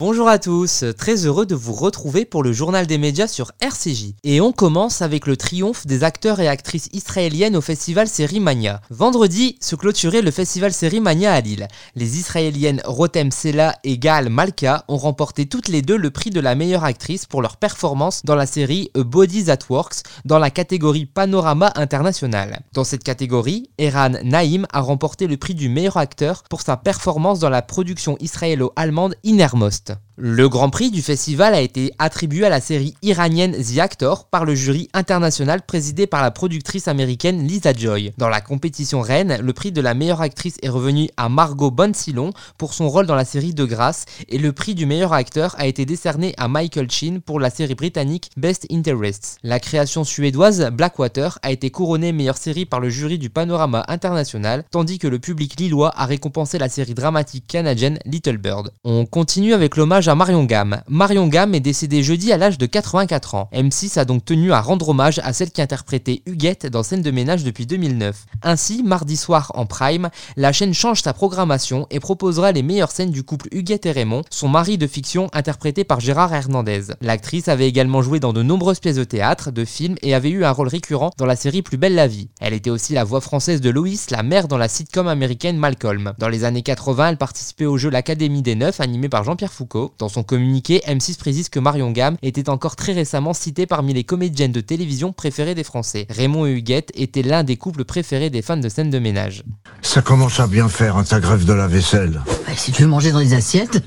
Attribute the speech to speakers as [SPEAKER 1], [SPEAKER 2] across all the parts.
[SPEAKER 1] Bonjour à tous, très heureux de vous retrouver pour le journal des médias sur RCJ. Et on commence avec le triomphe des acteurs et actrices israéliennes au festival Série Mania. Vendredi se clôturait le festival Série Mania à Lille. Les israéliennes Rotem Sela et Gal Malka ont remporté toutes les deux le prix de la meilleure actrice pour leur performance dans la série A Body That Works dans la catégorie Panorama International. Dans cette catégorie, Eran Naïm a remporté le prix du meilleur acteur pour sa performance dans la production israélo-allemande Innermost. Le Grand Prix du festival a été attribué à la série iranienne The Actor par le jury international présidé par la productrice américaine Lisa Joy. Dans la compétition reine, le prix de la meilleure actrice est revenu à Margot Bonsilon pour son rôle dans la série De Grâce et le prix du meilleur acteur a été décerné à Michael Chin pour la série britannique Best Interests. La création suédoise Blackwater a été couronnée meilleure série par le jury du Panorama International, tandis que le public lillois a récompensé la série dramatique canadienne Little Bird. On continue avec l'hommage Marion Gamme. Marion Gamme est décédée jeudi à l'âge de 84 ans. M6 a donc tenu à rendre hommage à celle qui interprétait Huguette dans Scène de ménage depuis 2009. Ainsi, mardi soir en prime, la chaîne change sa programmation et proposera les meilleures scènes du couple Huguette et Raymond, son mari de fiction interprété par Gérard Hernandez. L'actrice avait également joué dans de nombreuses pièces de théâtre, de films et avait eu un rôle récurrent dans la série Plus belle la vie. Elle était aussi la voix française de Loïs, la mère dans la sitcom américaine Malcolm. Dans les années 80, elle participait au jeu L'Académie des Neufs animé par Jean-Pierre Foucault. Dans son communiqué, M6 précise que Marion Gamme était encore très récemment citée parmi les comédiennes de télévision préférées des Français. Raymond et Huguette étaient l'un des couples préférés des fans de scènes de ménage.
[SPEAKER 2] Ça commence à bien faire, hein, ta grève de la vaisselle.
[SPEAKER 3] Ouais, si tu veux manger dans les assiettes,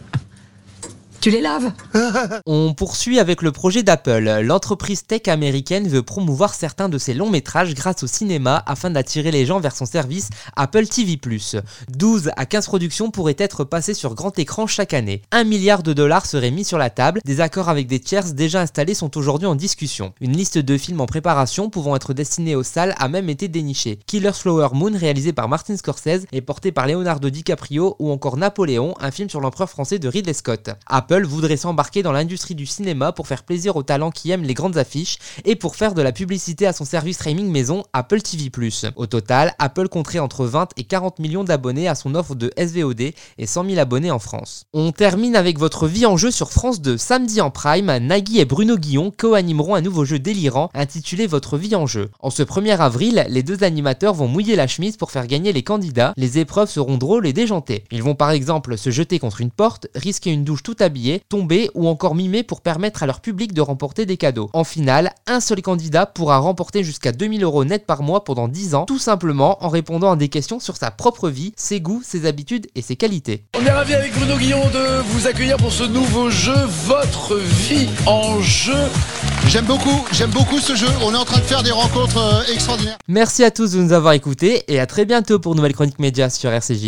[SPEAKER 3] tu les laves
[SPEAKER 1] On poursuit avec le projet d'Apple. L'entreprise tech américaine veut promouvoir certains de ses longs métrages grâce au cinéma afin d'attirer les gens vers son service Apple TV+. 12 à 15 productions pourraient être passées sur grand écran chaque année. 1 milliard de dollars serait mis sur la table. Des accords avec des tiers déjà installés sont aujourd'hui en discussion. Une liste de films en préparation pouvant être destinés aux salles a même été dénichée. Killer's Flower Moon réalisé par Martin Scorsese et porté par Leonardo DiCaprio ou encore Napoléon, un film sur l'empereur français de Ridley Scott. Voudrait s'embarquer dans l'industrie du cinéma pour faire plaisir aux talents qui aiment les grandes affiches et pour faire de la publicité à son service streaming maison Apple TV+. Au total, Apple compterait entre 20 et 40 millions d'abonnés à son offre de SVOD et 100 000 abonnés en France. On termine avec votre vie en jeu sur France 2. Samedi en prime, Nagui et Bruno Guillon co-animeront un nouveau jeu délirant intitulé Votre vie en jeu. En ce 1er avril, les deux animateurs vont mouiller la chemise pour faire gagner les candidats. Les épreuves seront drôles et déjantées. Ils vont par exemple se jeter contre une porte, risquer une douche tout habillée tomber ou encore mimer pour permettre à leur public de remporter des cadeaux. En finale, un seul candidat pourra remporter jusqu'à 2000 euros net par mois pendant 10 ans, tout simplement en répondant à des questions sur sa propre vie, ses goûts, ses habitudes et ses qualités.
[SPEAKER 4] On est ravi avec Bruno Guillon de vous accueillir pour ce nouveau jeu, Votre vie en jeu.
[SPEAKER 5] J'aime beaucoup, j'aime beaucoup ce jeu. On est en train de faire des rencontres euh, extraordinaires.
[SPEAKER 1] Merci à tous de nous avoir écoutés et à très bientôt pour Nouvelle Chronique Média sur RCJ.